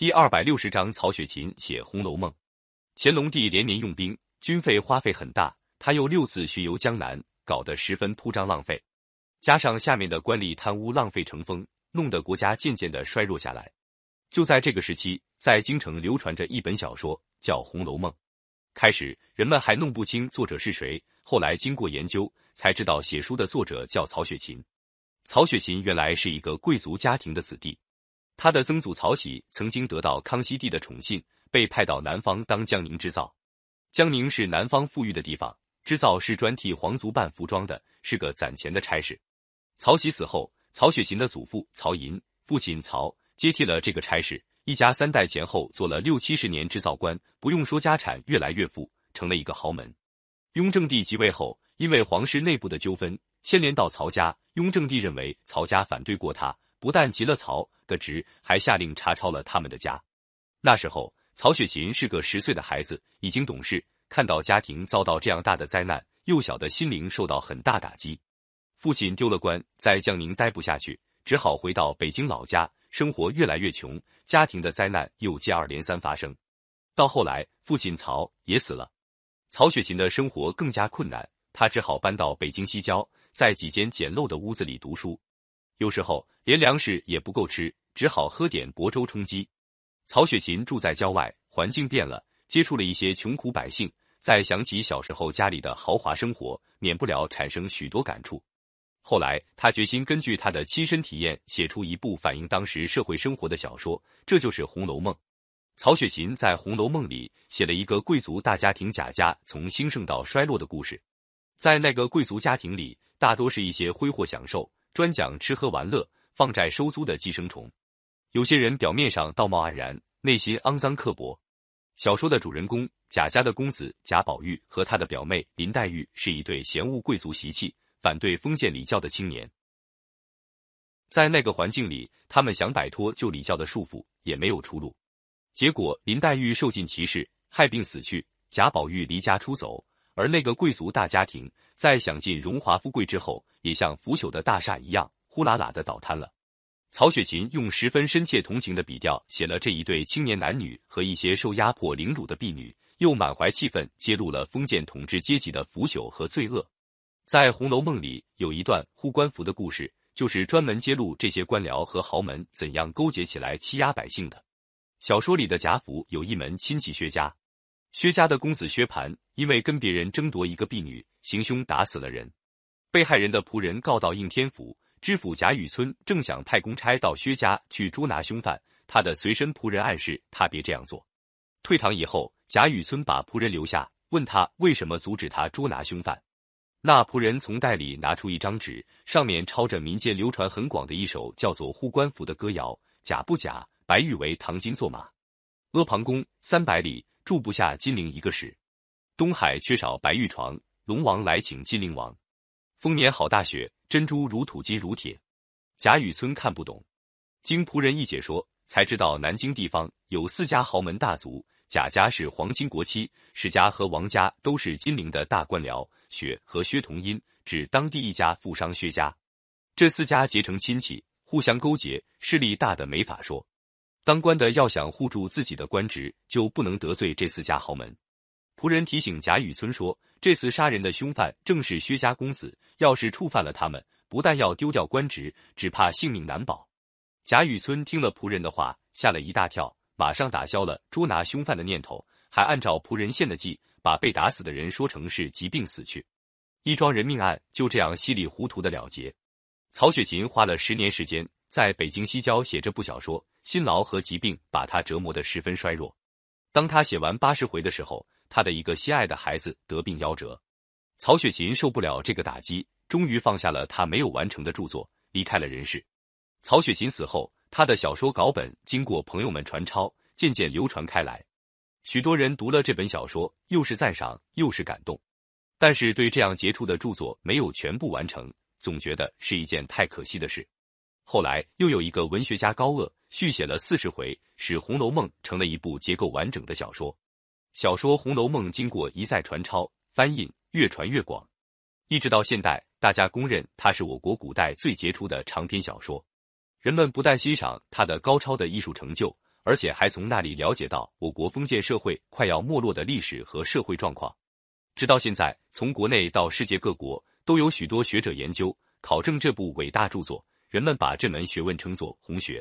第二百六十章，曹雪芹写《红楼梦》。乾隆帝连年用兵，军费花费很大，他又六次巡游江南，搞得十分铺张浪费。加上下面的官吏贪污浪费成风，弄得国家渐渐的衰弱下来。就在这个时期，在京城流传着一本小说，叫《红楼梦》。开始人们还弄不清作者是谁，后来经过研究，才知道写书的作者叫曹雪芹。曹雪芹原来是一个贵族家庭的子弟，他的曾祖曹玺曾经得到康熙帝的宠信，被派到南方当江宁织造。江宁是南方富裕的地方，织造是专替皇族办服装的，是个攒钱的差事。曹玺死后，曹雪芹的祖父曹寅、父亲曹接替了这个差事，一家三代前后做了六七十年织造官，不用说家产越来越富，成了一个豪门。雍正帝即位后，因为皇室内部的纠纷。牵连到曹家，雍正帝认为曹家反对过他，不但急了曹的职，还下令查抄了他们的家。那时候，曹雪芹是个十岁的孩子，已经懂事，看到家庭遭到这样大的灾难，幼小的心灵受到很大打击。父亲丢了官，在江宁待不下去，只好回到北京老家，生活越来越穷，家庭的灾难又接二连三发生。到后来，父亲曹也死了，曹雪芹的生活更加困难，他只好搬到北京西郊。在几间简陋的屋子里读书，有时候连粮食也不够吃，只好喝点薄粥充饥。曹雪芹住在郊外，环境变了，接触了一些穷苦百姓，再想起小时候家里的豪华生活，免不了产生许多感触。后来，他决心根据他的亲身体验，写出一部反映当时社会生活的小说，这就是《红楼梦》。曹雪芹在《红楼梦》里写了一个贵族大家庭贾家从兴盛到衰落的故事，在那个贵族家庭里。大多是一些挥霍享受、专讲吃喝玩乐、放债收租的寄生虫。有些人表面上道貌岸然，内心肮脏刻薄。小说的主人公贾家的公子贾宝玉和他的表妹林黛玉是一对嫌恶贵族习气、反对封建礼教的青年。在那个环境里，他们想摆脱旧礼教的束缚也没有出路。结果，林黛玉受尽歧视，害病死去；贾宝玉离家出走。而那个贵族大家庭在享尽荣华富贵之后，也像腐朽的大厦一样呼啦啦的倒塌了。曹雪芹用十分深切同情的笔调写了这一对青年男女和一些受压迫凌辱的婢女，又满怀气愤揭露了封建统治阶级的腐朽和罪恶。在《红楼梦》里有一段护官符的故事，就是专门揭露这些官僚和豪门怎样勾结起来欺压百姓的。小说里的贾府有一门亲戚薛家。薛家的公子薛蟠因为跟别人争夺一个婢女，行凶打死了人。被害人的仆人告到应天府，知府贾雨村正想派公差到薛家去捉拿凶犯，他的随身仆人暗示他别这样做。退堂以后，贾雨村把仆人留下，问他为什么阻止他捉拿凶犯。那仆人从袋里拿出一张纸，上面抄着民间流传很广的一首叫做《护官符》的歌谣：假不假，白玉为唐金作马，阿房宫三百里。住不下金陵一个史，东海缺少白玉床，龙王来请金陵王。丰年好大雪，珍珠如土金如铁。贾雨村看不懂，经仆人一解说，才知道南京地方有四家豪门大族，贾家是皇亲国戚，史家和王家都是金陵的大官僚，雪和薛同音，指当地一家富商薛家。这四家结成亲戚，互相勾结，势力大的没法说。当官的要想护住自己的官职，就不能得罪这四家豪门。仆人提醒贾雨村说：“这次杀人的凶犯正是薛家公子，要是触犯了他们，不但要丢掉官职，只怕性命难保。”贾雨村听了仆人的话，吓了一大跳，马上打消了捉拿凶犯的念头，还按照仆人献的计，把被打死的人说成是疾病死去。一桩人命案就这样稀里糊涂的了结。曹雪芹花了十年时间，在北京西郊写这部小说。辛劳和疾病把他折磨得十分衰弱。当他写完八十回的时候，他的一个心爱的孩子得病夭折。曹雪芹受不了这个打击，终于放下了他没有完成的著作，离开了人世。曹雪芹死后，他的小说稿本经过朋友们传抄，渐渐流传开来。许多人读了这本小说，又是赞赏又是感动，但是对这样杰出的著作没有全部完成，总觉得是一件太可惜的事。后来又有一个文学家高鹗续写了四十回，使《红楼梦》成了一部结构完整的小说。小说《红楼梦》经过一再传抄、翻印，越传越广，一直到现代，大家公认它是我国古代最杰出的长篇小说。人们不但欣赏它的高超的艺术成就，而而且还从那里了解到我国封建社会快要没落的历史和社会状况。直到现在，从国内到世界各国，都有许多学者研究考证这部伟大著作，人们把这门学问称作红学。